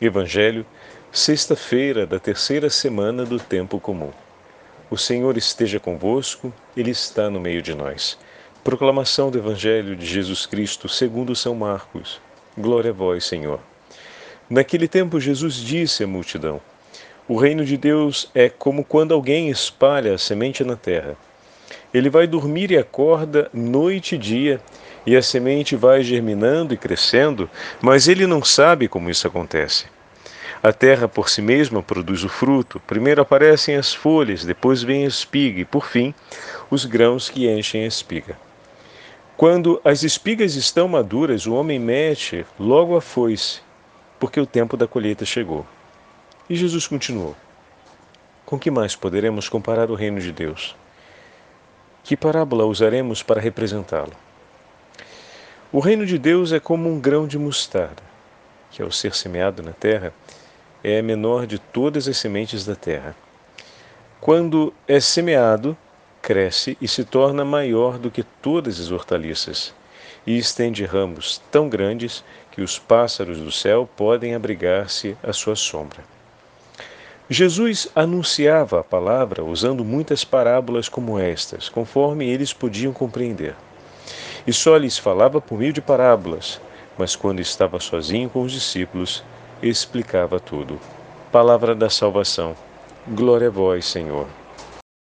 Evangelho, sexta-feira da terceira semana do tempo comum. O Senhor esteja convosco, Ele está no meio de nós. Proclamação do Evangelho de Jesus Cristo segundo São Marcos. Glória a vós, Senhor. Naquele tempo Jesus disse à multidão: O reino de Deus é como quando alguém espalha a semente na terra. Ele vai dormir e acorda noite e dia, e a semente vai germinando e crescendo, mas ele não sabe como isso acontece. A terra por si mesma produz o fruto. Primeiro aparecem as folhas, depois vem a espiga e, por fim, os grãos que enchem a espiga. Quando as espigas estão maduras, o homem mete logo a foice, porque o tempo da colheita chegou. E Jesus continuou: Com que mais poderemos comparar o reino de Deus? Que parábola usaremos para representá-lo? O reino de Deus é como um grão de mostarda, que ao ser semeado na terra, é a menor de todas as sementes da terra. Quando é semeado, cresce e se torna maior do que todas as hortaliças, e estende ramos tão grandes que os pássaros do céu podem abrigar-se à sua sombra. Jesus anunciava a palavra usando muitas parábolas como estas, conforme eles podiam compreender. E só lhes falava por meio de parábolas, mas quando estava sozinho com os discípulos, explicava tudo. Palavra da salvação. Glória a vós, Senhor.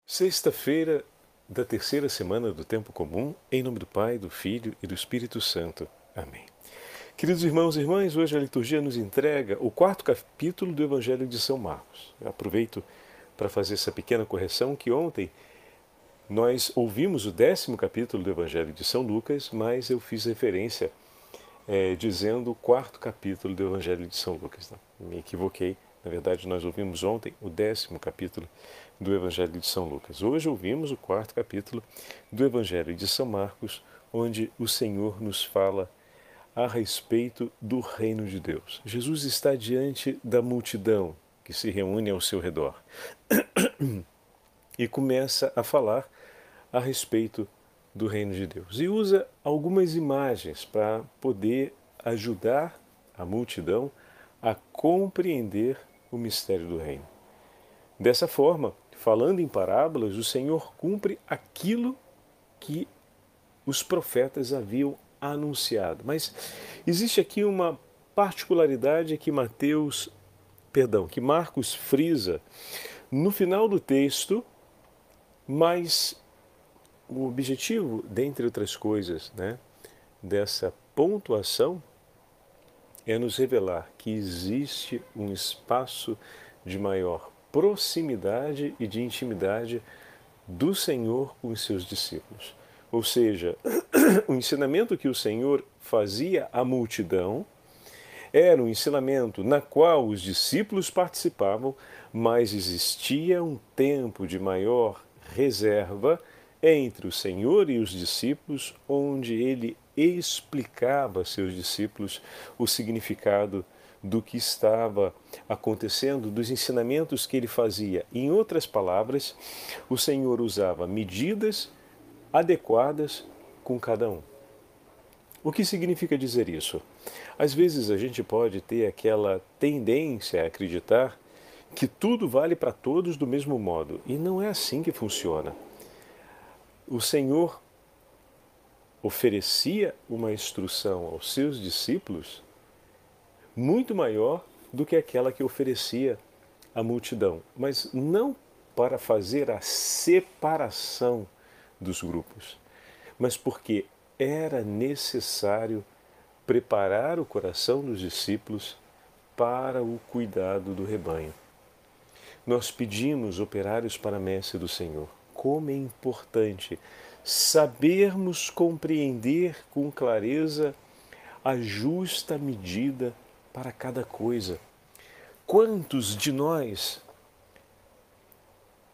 Sexta-feira da terceira semana do tempo comum, em nome do Pai, do Filho e do Espírito Santo. Amém. Queridos irmãos e irmãs, hoje a liturgia nos entrega o quarto capítulo do Evangelho de São Marcos. Eu aproveito para fazer essa pequena correção que ontem nós ouvimos o décimo capítulo do Evangelho de São Lucas, mas eu fiz referência é, dizendo o quarto capítulo do Evangelho de São Lucas. Tá? Me equivoquei. Na verdade, nós ouvimos ontem o décimo capítulo do Evangelho de São Lucas. Hoje ouvimos o quarto capítulo do Evangelho de São Marcos, onde o Senhor nos fala a respeito do reino de Deus. Jesus está diante da multidão que se reúne ao seu redor e começa a falar a respeito do reino de Deus. E usa algumas imagens para poder ajudar a multidão a compreender o mistério do reino. Dessa forma, falando em parábolas, o Senhor cumpre aquilo que os profetas haviam anunciado. Mas existe aqui uma particularidade que Mateus, perdão, que Marcos frisa no final do texto, mas o objetivo, dentre outras coisas, né, dessa pontuação é nos revelar que existe um espaço de maior proximidade e de intimidade do Senhor com os seus discípulos. Ou seja, o ensinamento que o Senhor fazia à multidão era um ensinamento na qual os discípulos participavam, mas existia um tempo de maior reserva entre o Senhor e os discípulos, onde ele explicava a seus discípulos o significado do que estava acontecendo, dos ensinamentos que ele fazia. Em outras palavras, o Senhor usava medidas adequadas com cada um. O que significa dizer isso? Às vezes a gente pode ter aquela tendência a acreditar que tudo vale para todos do mesmo modo, e não é assim que funciona o Senhor oferecia uma instrução aos seus discípulos muito maior do que aquela que oferecia à multidão, mas não para fazer a separação dos grupos, mas porque era necessário preparar o coração dos discípulos para o cuidado do rebanho. Nós pedimos operários para a messe do Senhor como é importante sabermos compreender com clareza a justa medida para cada coisa. Quantos de nós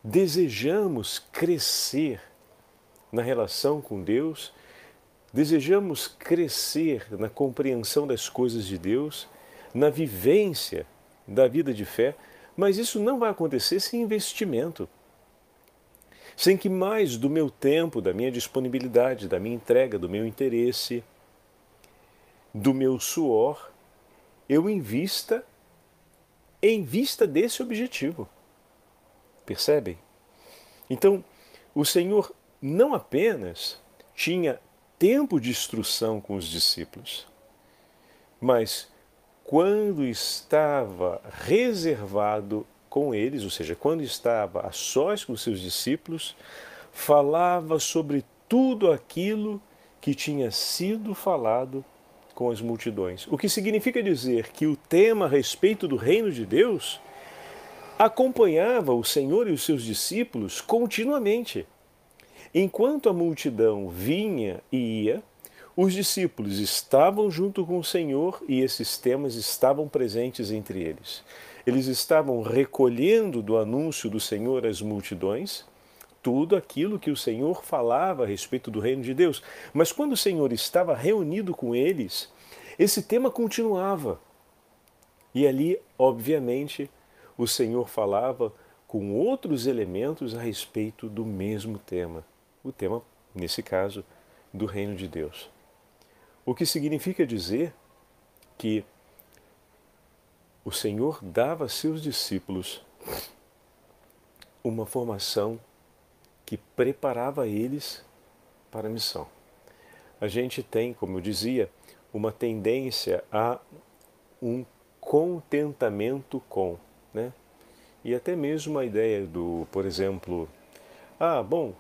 desejamos crescer na relação com Deus, desejamos crescer na compreensão das coisas de Deus, na vivência da vida de fé, mas isso não vai acontecer sem investimento sem que mais do meu tempo, da minha disponibilidade, da minha entrega, do meu interesse, do meu suor, eu invista em vista desse objetivo. Percebem? Então, o Senhor não apenas tinha tempo de instrução com os discípulos, mas quando estava reservado com eles, ou seja, quando estava a sós com seus discípulos, falava sobre tudo aquilo que tinha sido falado com as multidões. O que significa dizer que o tema a respeito do reino de Deus acompanhava o Senhor e os seus discípulos continuamente. Enquanto a multidão vinha e ia, os discípulos estavam junto com o Senhor e esses temas estavam presentes entre eles. Eles estavam recolhendo do anúncio do Senhor às multidões tudo aquilo que o Senhor falava a respeito do reino de Deus. Mas quando o Senhor estava reunido com eles, esse tema continuava. E ali, obviamente, o Senhor falava com outros elementos a respeito do mesmo tema. O tema, nesse caso, do reino de Deus. O que significa dizer que o Senhor dava a seus discípulos uma formação que preparava eles para a missão. A gente tem, como eu dizia, uma tendência a um contentamento com, né? E até mesmo a ideia do, por exemplo, ah, bom,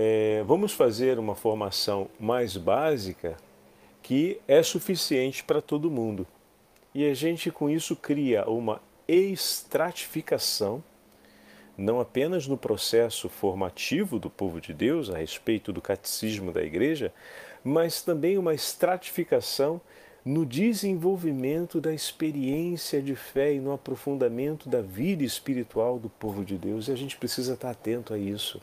é, vamos fazer uma formação mais básica que é suficiente para todo mundo. E a gente com isso cria uma estratificação, não apenas no processo formativo do povo de Deus a respeito do catecismo da igreja, mas também uma estratificação no desenvolvimento da experiência de fé e no aprofundamento da vida espiritual do povo de Deus. E a gente precisa estar atento a isso.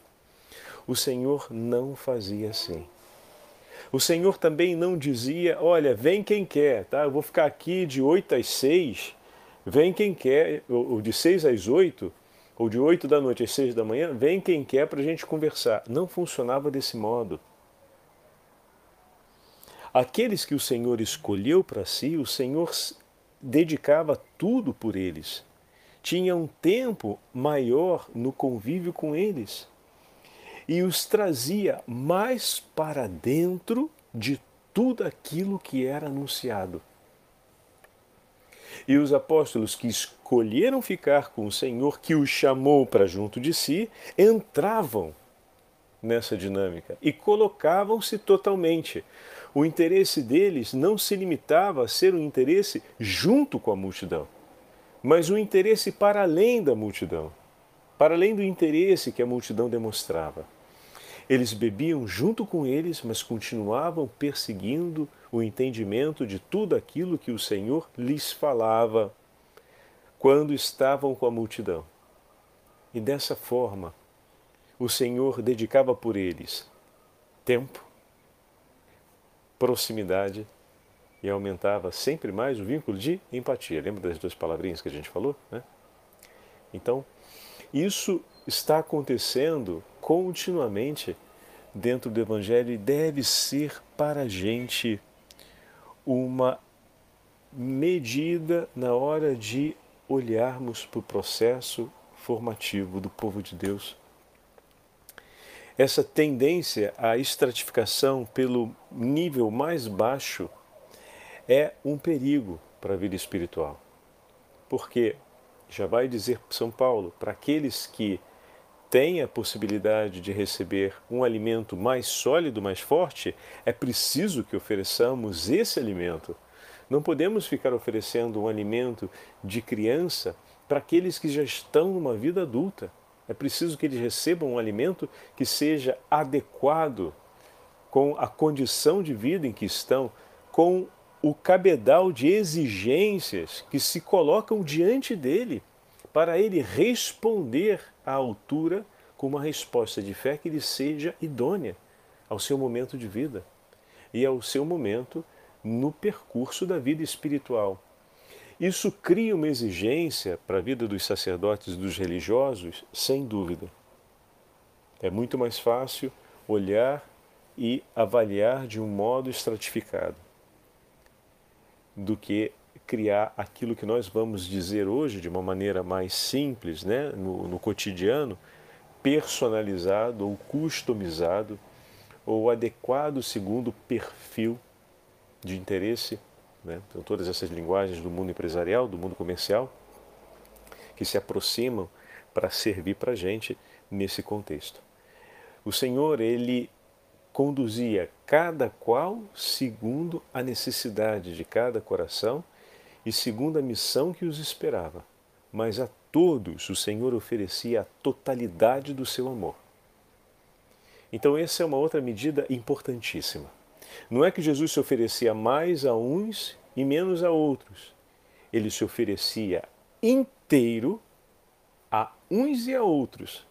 O Senhor não fazia assim. O Senhor também não dizia, olha, vem quem quer, tá? Eu vou ficar aqui de 8 às 6, vem quem quer, ou de 6 às 8, ou de 8 da noite às 6 da manhã, vem quem quer para a gente conversar. Não funcionava desse modo. Aqueles que o Senhor escolheu para si, o Senhor dedicava tudo por eles. Tinha um tempo maior no convívio com eles e os trazia mais para dentro de tudo aquilo que era anunciado. E os apóstolos que escolheram ficar com o Senhor, que os chamou para junto de si, entravam nessa dinâmica e colocavam-se totalmente. O interesse deles não se limitava a ser um interesse junto com a multidão, mas um interesse para além da multidão, para além do interesse que a multidão demonstrava. Eles bebiam junto com eles, mas continuavam perseguindo o entendimento de tudo aquilo que o Senhor lhes falava quando estavam com a multidão. E dessa forma, o Senhor dedicava por eles tempo, proximidade e aumentava sempre mais o vínculo de empatia. Lembra das duas palavrinhas que a gente falou? Né? Então, isso está acontecendo continuamente dentro do Evangelho e deve ser para a gente uma medida na hora de olharmos para o processo formativo do povo de Deus. Essa tendência à estratificação pelo nível mais baixo é um perigo para a vida espiritual. Porque, já vai dizer São Paulo, para aqueles que têm a possibilidade de receber um alimento mais sólido, mais forte, é preciso que ofereçamos esse alimento. Não podemos ficar oferecendo um alimento de criança para aqueles que já estão numa vida adulta. É preciso que eles recebam um alimento que seja adequado com a condição de vida em que estão, com o cabedal de exigências que se colocam diante dele para ele responder à altura com uma resposta de fé que lhe seja idônea ao seu momento de vida e ao seu momento no percurso da vida espiritual. Isso cria uma exigência para a vida dos sacerdotes e dos religiosos, sem dúvida. É muito mais fácil olhar e avaliar de um modo estratificado do que criar aquilo que nós vamos dizer hoje de uma maneira mais simples, né, no, no cotidiano, personalizado ou customizado ou adequado segundo o perfil de interesse, né? então todas essas linguagens do mundo empresarial, do mundo comercial, que se aproximam para servir para a gente nesse contexto. O Senhor, ele conduzia cada qual segundo a necessidade de cada coração e segundo a missão que os esperava. Mas a todos o Senhor oferecia a totalidade do seu amor. Então, essa é uma outra medida importantíssima. Não é que Jesus se oferecia mais a uns e menos a outros. Ele se oferecia inteiro a uns e a outros,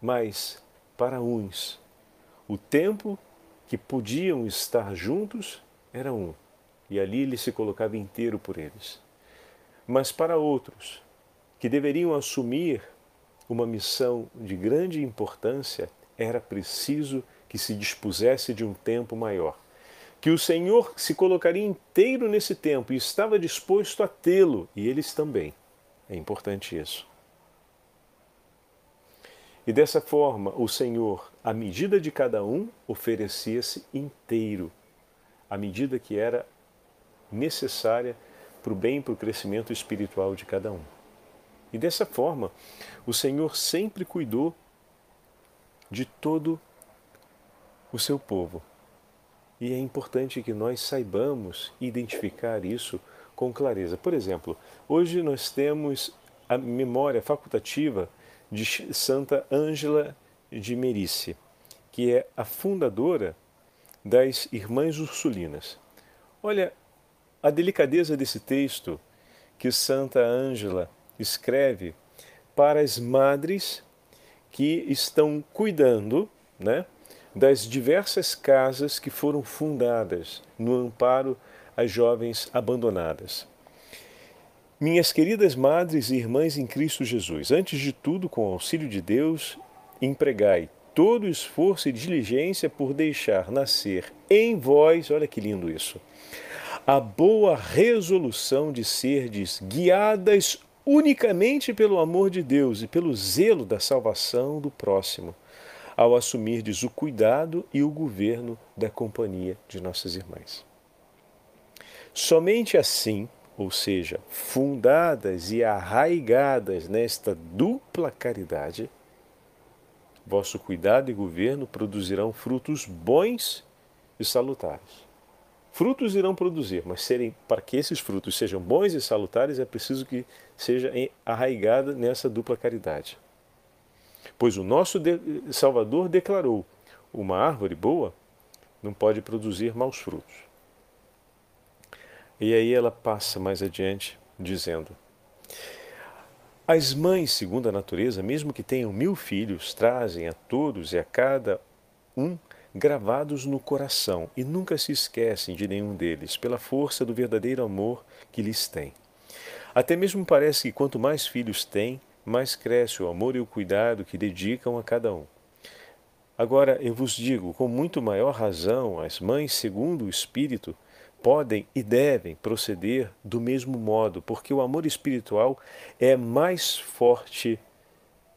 mas para uns. O tempo que podiam estar juntos era um, e ali ele se colocava inteiro por eles. Mas para outros, que deveriam assumir uma missão de grande importância, era preciso que se dispusesse de um tempo maior. Que o Senhor se colocaria inteiro nesse tempo e estava disposto a tê-lo, e eles também. É importante isso. E dessa forma, o Senhor, à medida de cada um, oferecia-se inteiro, à medida que era necessária para o bem e para o crescimento espiritual de cada um. E dessa forma, o Senhor sempre cuidou de todo o seu povo. E é importante que nós saibamos identificar isso com clareza. Por exemplo, hoje nós temos a memória facultativa de Santa Ângela de Merice, que é a fundadora das Irmãs Ursulinas. Olha a delicadeza desse texto que Santa Ângela escreve para as madres que estão cuidando né, das diversas casas que foram fundadas no amparo às jovens abandonadas. Minhas queridas madres e irmãs em Cristo Jesus, antes de tudo, com o auxílio de Deus, empregai todo esforço e diligência por deixar nascer em vós, olha que lindo isso, a boa resolução de serdes guiadas unicamente pelo amor de Deus e pelo zelo da salvação do próximo, ao assumirdes o cuidado e o governo da companhia de nossas irmãs. Somente assim, ou seja, fundadas e arraigadas nesta dupla caridade, vosso cuidado e governo produzirão frutos bons e salutares. Frutos irão produzir, mas serem, para que esses frutos sejam bons e salutares, é preciso que seja arraigada nessa dupla caridade. Pois o nosso Salvador declarou: uma árvore boa não pode produzir maus frutos. E aí ela passa mais adiante, dizendo: As mães, segundo a natureza, mesmo que tenham mil filhos, trazem a todos e a cada um gravados no coração e nunca se esquecem de nenhum deles, pela força do verdadeiro amor que lhes têm. Até mesmo parece que quanto mais filhos têm, mais cresce o amor e o cuidado que dedicam a cada um. Agora eu vos digo, com muito maior razão, as mães, segundo o Espírito, podem e devem proceder do mesmo modo, porque o amor espiritual é mais forte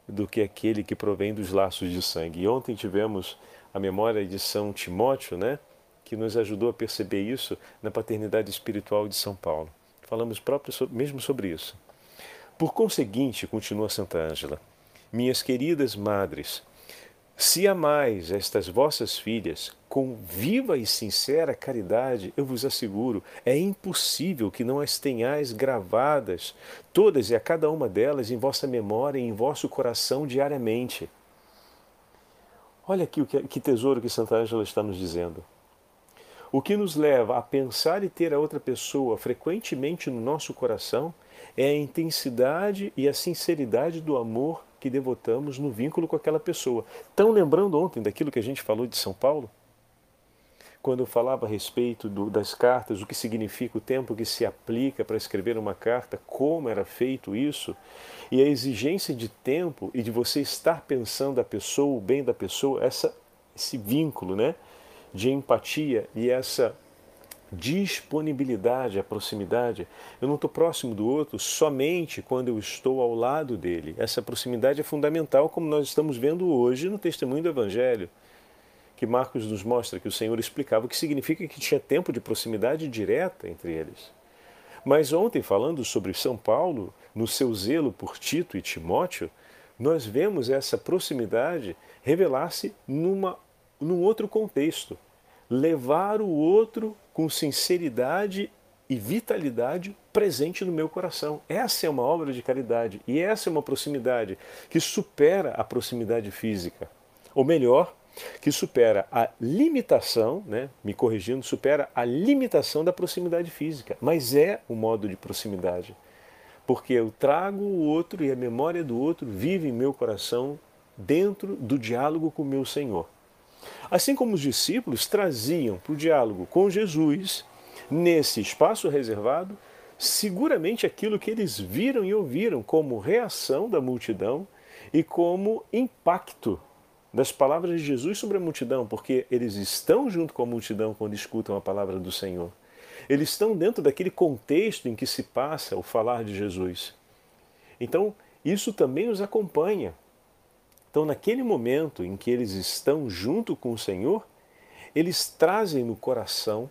do que aquele que provém dos laços de sangue. E ontem tivemos a memória de São Timóteo, né, que nos ajudou a perceber isso na paternidade espiritual de São Paulo. Falamos próprio, mesmo sobre isso. Por conseguinte, continua Santa Ângela, minhas queridas madres, se amais estas vossas filhas com viva e sincera caridade, eu vos asseguro, é impossível que não as tenhais gravadas, todas e a cada uma delas, em vossa memória e em vosso coração diariamente. Olha aqui o que, que tesouro que Santa Ângela está nos dizendo. O que nos leva a pensar e ter a outra pessoa frequentemente no nosso coração é a intensidade e a sinceridade do amor que devotamos no vínculo com aquela pessoa. Estão lembrando ontem daquilo que a gente falou de São Paulo? Quando eu falava a respeito do, das cartas, o que significa o tempo que se aplica para escrever uma carta, como era feito isso, e a exigência de tempo e de você estar pensando a pessoa, o bem da pessoa, essa, esse vínculo né, de empatia e essa disponibilidade, a proximidade. Eu não estou próximo do outro somente quando eu estou ao lado dele. Essa proximidade é fundamental, como nós estamos vendo hoje no testemunho do Evangelho, que Marcos nos mostra que o Senhor explicava o que significa que tinha tempo de proximidade direta entre eles. Mas ontem, falando sobre São Paulo, no seu zelo por Tito e Timóteo, nós vemos essa proximidade revelar-se num outro contexto. Levar o outro com sinceridade e vitalidade presente no meu coração. Essa é uma obra de caridade e essa é uma proximidade que supera a proximidade física. Ou melhor, que supera a limitação, né, me corrigindo, supera a limitação da proximidade física, mas é o modo de proximidade. Porque eu trago o outro e a memória do outro vive em meu coração dentro do diálogo com o meu Senhor. Assim como os discípulos traziam para o diálogo com Jesus, nesse espaço reservado, seguramente aquilo que eles viram e ouviram como reação da multidão e como impacto das palavras de Jesus sobre a multidão, porque eles estão junto com a multidão quando escutam a palavra do Senhor. Eles estão dentro daquele contexto em que se passa o falar de Jesus. Então, isso também os acompanha. Então, naquele momento em que eles estão junto com o Senhor, eles trazem no coração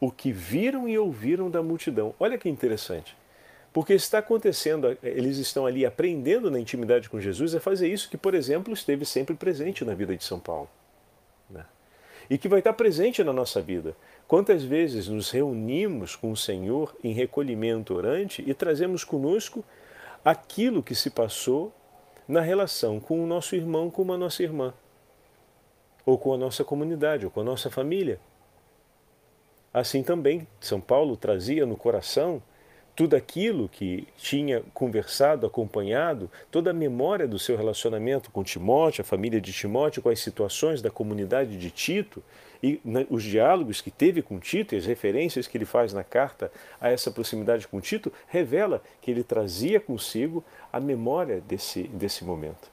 o que viram e ouviram da multidão. Olha que interessante. Porque está acontecendo, eles estão ali aprendendo na intimidade com Jesus a fazer isso que, por exemplo, esteve sempre presente na vida de São Paulo. Né? E que vai estar presente na nossa vida. Quantas vezes nos reunimos com o Senhor em recolhimento orante e trazemos conosco aquilo que se passou na relação com o nosso irmão, com a nossa irmã, ou com a nossa comunidade, ou com a nossa família. Assim também, São Paulo trazia no coração tudo aquilo que tinha conversado, acompanhado, toda a memória do seu relacionamento com Timóteo, a família de Timóteo, com as situações da comunidade de Tito e né, os diálogos que teve com Tito e as referências que ele faz na carta a essa proximidade com Tito, revela que ele trazia consigo a memória desse, desse momento.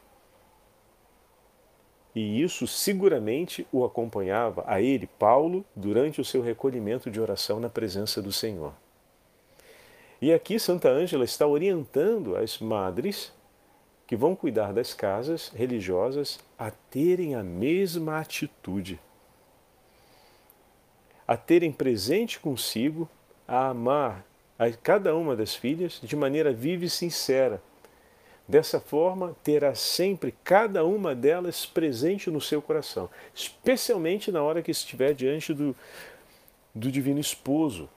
E isso seguramente o acompanhava a ele, Paulo, durante o seu recolhimento de oração na presença do Senhor. E aqui Santa Ângela está orientando as madres que vão cuidar das casas religiosas a terem a mesma atitude, a terem presente consigo, a amar a cada uma das filhas de maneira viva e sincera. Dessa forma, terá sempre cada uma delas presente no seu coração, especialmente na hora que estiver diante do, do Divino Esposo,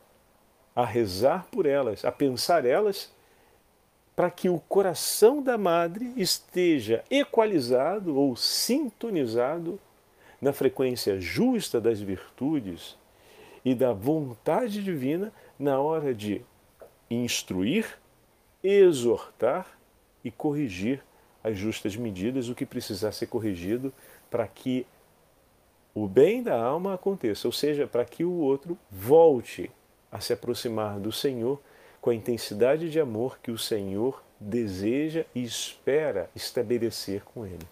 a rezar por elas, a pensar elas, para que o coração da madre esteja equalizado ou sintonizado na frequência justa das virtudes e da vontade divina na hora de instruir, exortar e corrigir as justas medidas, o que precisar ser corrigido para que o bem da alma aconteça, ou seja, para que o outro volte a se aproximar do Senhor com a intensidade de amor que o Senhor deseja e espera estabelecer com ele.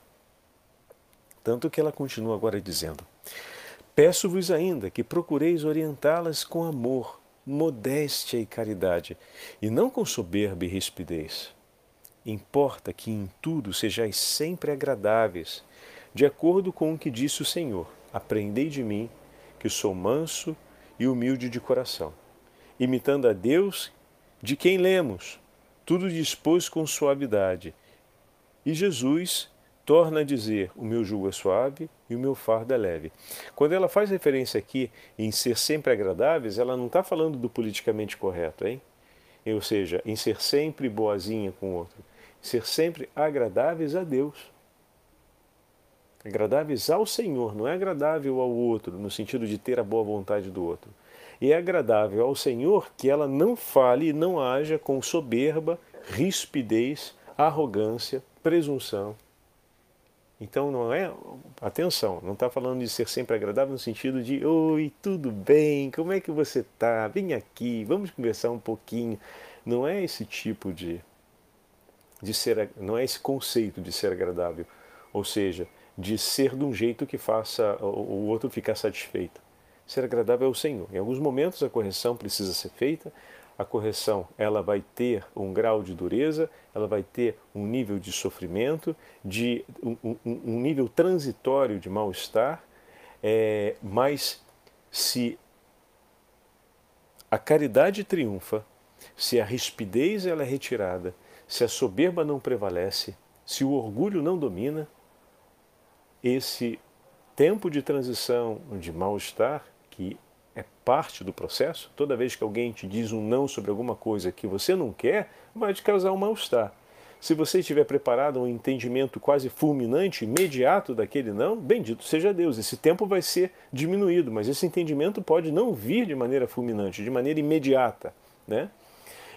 Tanto que ela continua agora dizendo: Peço-vos ainda que procureis orientá-las com amor, modéstia e caridade, e não com soberba e rispidez. Importa que em tudo sejais sempre agradáveis, de acordo com o que disse o Senhor: Aprendei de mim, que sou manso e humilde de coração imitando a Deus, de quem lemos, tudo dispôs com suavidade. E Jesus torna a dizer: O meu jugo é suave e o meu fardo é leve. Quando ela faz referência aqui em ser sempre agradáveis, ela não está falando do politicamente correto, hein? Ou seja, em ser sempre boazinha com o outro. Ser sempre agradáveis a Deus. Agradáveis ao Senhor, não é agradável ao outro, no sentido de ter a boa vontade do outro e é agradável ao Senhor que ela não fale e não haja com soberba, rispidez, arrogância, presunção. Então não é, atenção, não está falando de ser sempre agradável no sentido de oi, tudo bem, como é que você está? Vem aqui, vamos conversar um pouquinho. Não é esse tipo de, de ser, não é esse conceito de ser agradável, ou seja, de ser de um jeito que faça o outro ficar satisfeito. Ser agradável ao Senhor. Em alguns momentos a correção precisa ser feita, a correção ela vai ter um grau de dureza, ela vai ter um nível de sofrimento, de um, um, um nível transitório de mal-estar, é, mas se a caridade triunfa, se a rispidez ela é retirada, se a soberba não prevalece, se o orgulho não domina, esse tempo de transição de mal-estar, que é parte do processo. Toda vez que alguém te diz um não sobre alguma coisa que você não quer, vai te causar um mal-estar. Se você estiver preparado a um entendimento quase fulminante, imediato daquele não, bendito seja Deus. Esse tempo vai ser diminuído, mas esse entendimento pode não vir de maneira fulminante, de maneira imediata. Né?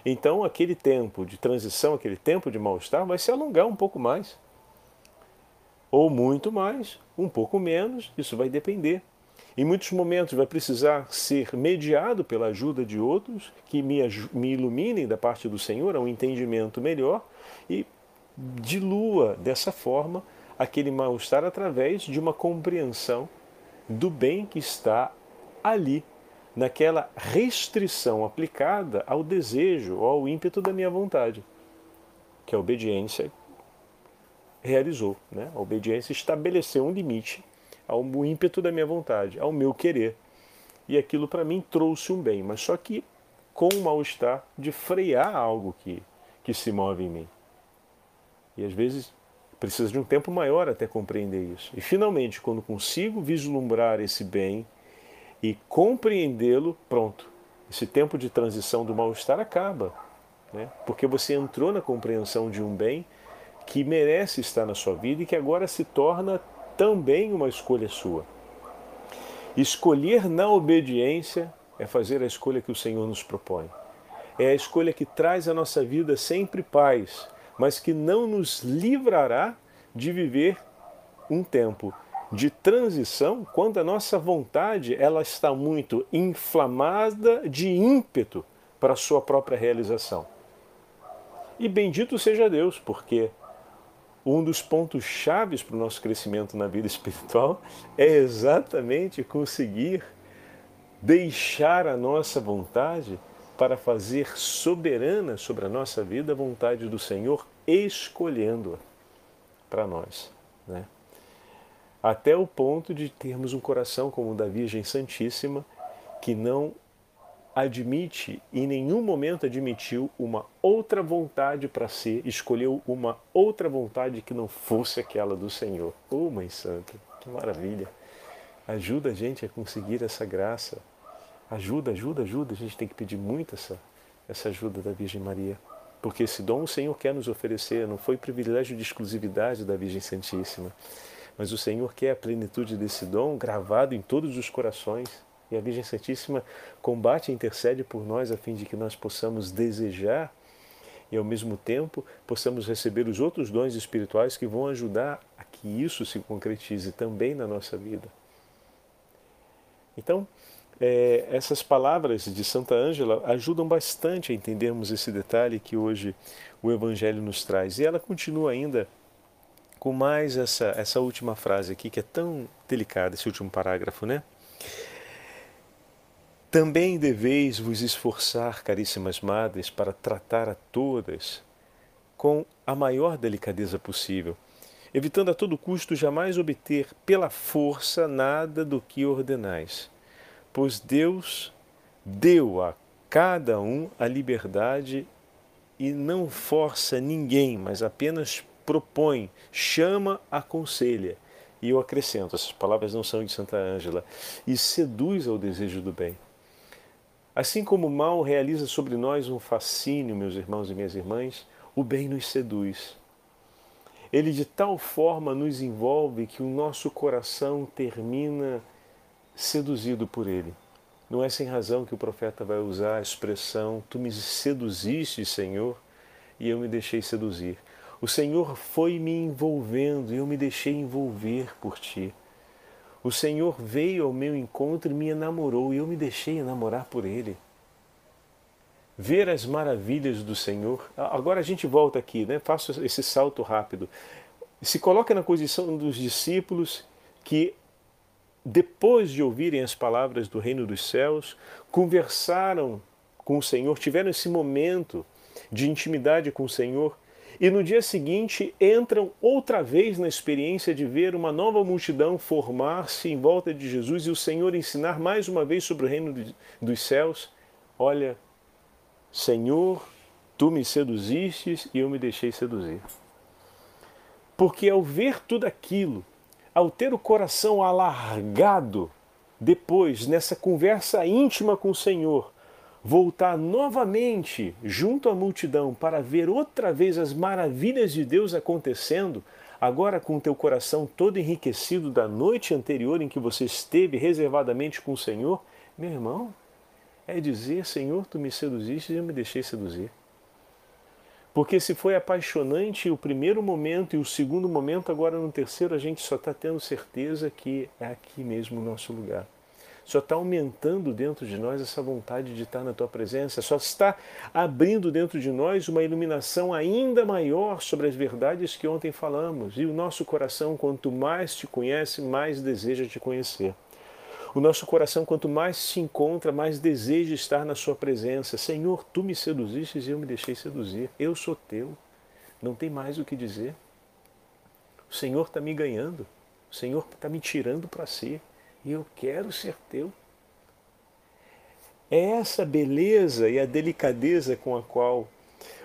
Então, aquele tempo de transição, aquele tempo de mal-estar, vai se alongar um pouco mais. Ou muito mais, um pouco menos, isso vai depender em muitos momentos vai precisar ser mediado pela ajuda de outros que me, me iluminem da parte do Senhor a um entendimento melhor e dilua dessa forma aquele mal-estar através de uma compreensão do bem que está ali, naquela restrição aplicada ao desejo ou ao ímpeto da minha vontade, que a obediência realizou. Né? A obediência estabeleceu um limite ao ímpeto da minha vontade, ao meu querer. E aquilo para mim trouxe um bem, mas só que com o mal-estar de frear algo que, que se move em mim. E às vezes precisa de um tempo maior até compreender isso. E finalmente, quando consigo vislumbrar esse bem e compreendê-lo, pronto. Esse tempo de transição do mal-estar acaba. Né? Porque você entrou na compreensão de um bem que merece estar na sua vida e que agora se torna também uma escolha sua. Escolher na obediência é fazer a escolha que o Senhor nos propõe. É a escolha que traz à nossa vida sempre paz, mas que não nos livrará de viver um tempo de transição quando a nossa vontade ela está muito inflamada de ímpeto para a sua própria realização. E bendito seja Deus, porque um dos pontos chaves para o nosso crescimento na vida espiritual é exatamente conseguir deixar a nossa vontade para fazer soberana sobre a nossa vida a vontade do Senhor, escolhendo-a para nós. Né? Até o ponto de termos um coração como o da Virgem Santíssima, que não admite, em nenhum momento admitiu uma outra vontade para si, escolheu uma outra vontade que não fosse aquela do Senhor. Oh, Mãe Santa, que maravilha! Ajuda a gente a conseguir essa graça. Ajuda, ajuda, ajuda. A gente tem que pedir muito essa, essa ajuda da Virgem Maria. Porque esse dom o Senhor quer nos oferecer, não foi privilégio de exclusividade da Virgem Santíssima. Mas o Senhor quer a plenitude desse dom gravado em todos os corações e a Virgem Santíssima combate e intercede por nós a fim de que nós possamos desejar e ao mesmo tempo possamos receber os outros dons espirituais que vão ajudar a que isso se concretize também na nossa vida. Então, é, essas palavras de Santa Ângela ajudam bastante a entendermos esse detalhe que hoje o Evangelho nos traz. E ela continua ainda com mais essa, essa última frase aqui, que é tão delicada, esse último parágrafo, né? Também deveis vos esforçar, caríssimas madres, para tratar a todas com a maior delicadeza possível, evitando a todo custo jamais obter pela força nada do que ordenais, pois Deus deu a cada um a liberdade e não força ninguém, mas apenas propõe, chama, aconselha. E eu acrescento, essas palavras não são de Santa Ângela, e seduz ao desejo do bem. Assim como o mal realiza sobre nós um fascínio, meus irmãos e minhas irmãs, o bem nos seduz. Ele de tal forma nos envolve que o nosso coração termina seduzido por ele. Não é sem razão que o profeta vai usar a expressão: Tu me seduziste, Senhor, e eu me deixei seduzir. O Senhor foi me envolvendo e eu me deixei envolver por ti. O Senhor veio ao meu encontro e me enamorou, e eu me deixei enamorar por Ele. Ver as maravilhas do Senhor. Agora a gente volta aqui, né? faço esse salto rápido. Se coloca na posição dos discípulos que depois de ouvirem as palavras do reino dos céus, conversaram com o Senhor, tiveram esse momento de intimidade com o Senhor e no dia seguinte entram outra vez na experiência de ver uma nova multidão formar-se em volta de Jesus e o Senhor ensinar mais uma vez sobre o reino dos céus. Olha, Senhor, tu me seduzistes e eu me deixei seduzir. Porque ao ver tudo aquilo, ao ter o coração alargado, depois, nessa conversa íntima com o Senhor, voltar novamente junto à multidão para ver outra vez as maravilhas de Deus acontecendo, agora com o teu coração todo enriquecido da noite anterior em que você esteve reservadamente com o Senhor, meu irmão, é dizer: Senhor, tu me seduziste e eu me deixei seduzir. Porque se foi apaixonante o primeiro momento e o segundo momento, agora no terceiro a gente só está tendo certeza que é aqui mesmo o nosso lugar. Só está aumentando dentro de nós essa vontade de estar na tua presença, só está abrindo dentro de nós uma iluminação ainda maior sobre as verdades que ontem falamos. E o nosso coração, quanto mais te conhece, mais deseja te conhecer. O nosso coração, quanto mais se encontra, mais deseja estar na Sua presença. Senhor, tu me seduziste e eu me deixei seduzir. Eu sou teu. Não tem mais o que dizer. O Senhor está me ganhando. O Senhor está me tirando para si. E eu quero ser teu. É essa beleza e a delicadeza com a qual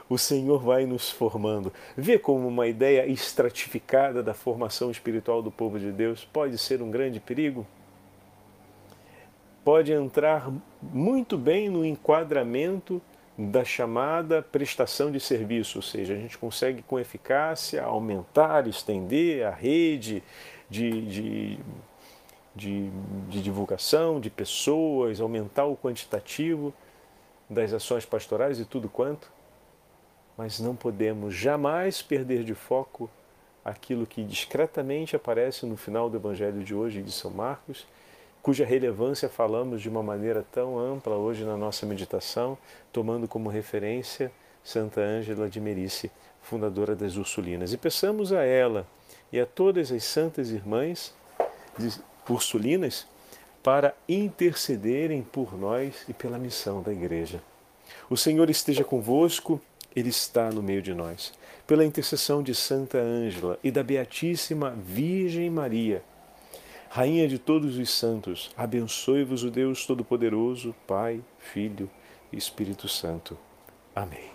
o Senhor vai nos formando. Vê como uma ideia estratificada da formação espiritual do povo de Deus pode ser um grande perigo? pode entrar muito bem no enquadramento da chamada prestação de serviço, ou seja, a gente consegue com eficácia aumentar, estender a rede de, de, de, de divulgação de pessoas, aumentar o quantitativo das ações pastorais e tudo quanto, mas não podemos jamais perder de foco aquilo que discretamente aparece no final do Evangelho de hoje de São Marcos cuja relevância falamos de uma maneira tão ampla hoje na nossa meditação, tomando como referência Santa Ângela de Merice, fundadora das Ursulinas. E peçamos a ela e a todas as santas irmãs Ursulinas para intercederem por nós e pela missão da Igreja. O Senhor esteja convosco, Ele está no meio de nós. Pela intercessão de Santa Ângela e da Beatíssima Virgem Maria, Rainha de todos os santos, abençoe-vos o Deus Todo-Poderoso, Pai, Filho e Espírito Santo. Amém.